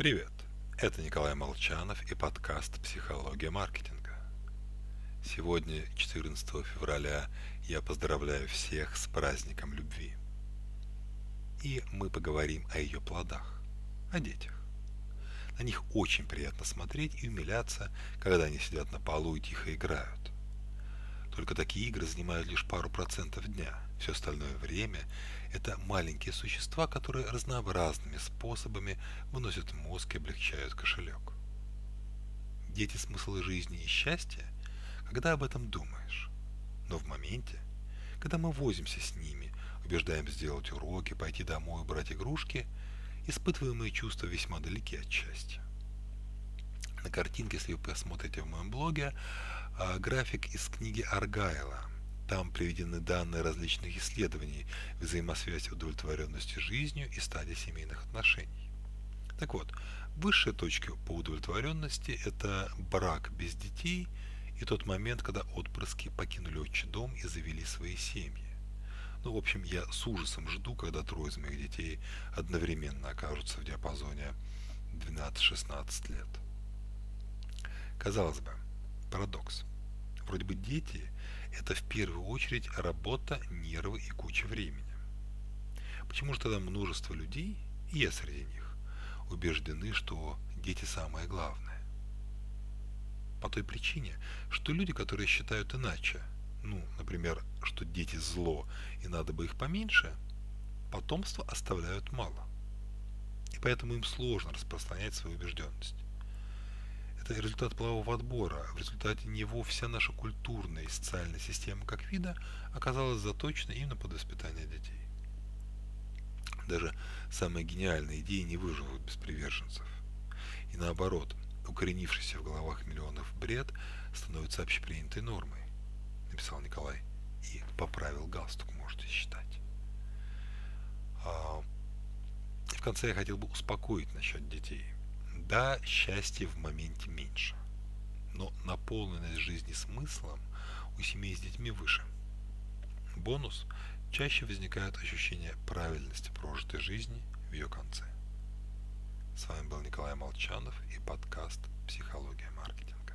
Привет! Это Николай Молчанов и подкаст «Психология маркетинга». Сегодня, 14 февраля, я поздравляю всех с праздником любви. И мы поговорим о ее плодах, о детях. На них очень приятно смотреть и умиляться, когда они сидят на полу и тихо играют. Только такие игры занимают лишь пару процентов дня. Все остальное время это маленькие существа, которые разнообразными способами выносят мозг и облегчают кошелек. Дети – смысл жизни и счастья, когда об этом думаешь. Но в моменте, когда мы возимся с ними, убеждаем сделать уроки, пойти домой, брать игрушки, испытываемые чувства весьма далеки от счастья. На картинке, если вы посмотрите в моем блоге, а, график из книги Аргайла – там приведены данные различных исследований взаимосвязи удовлетворенности жизнью и стадии семейных отношений. Так вот, высшая точка по удовлетворенности – это брак без детей и тот момент, когда отпрыски покинули отчий дом и завели свои семьи. Ну, в общем, я с ужасом жду, когда трое из моих детей одновременно окажутся в диапазоне 12-16 лет. Казалось бы, парадокс. Вроде бы дети это в первую очередь работа, нервы и куча времени. Почему же тогда множество людей, и я среди них, убеждены, что дети самое главное? По той причине, что люди, которые считают иначе, ну, например, что дети зло и надо бы их поменьше, потомство оставляют мало. И поэтому им сложно распространять свою убежденность это результат полового отбора. В результате него вся наша культурная и социальная система как вида оказалась заточена именно под воспитание детей. Даже самые гениальные идеи не выживут без приверженцев. И наоборот, укоренившийся в головах миллионов бред становится общепринятой нормой, написал Николай и поправил галстук, можете считать. А, в конце я хотел бы успокоить насчет детей – да, счастья в моменте меньше, но наполненность жизни смыслом у семей с детьми выше. Бонус – чаще возникает ощущение правильности прожитой жизни в ее конце. С вами был Николай Молчанов и подкаст «Психология маркетинга».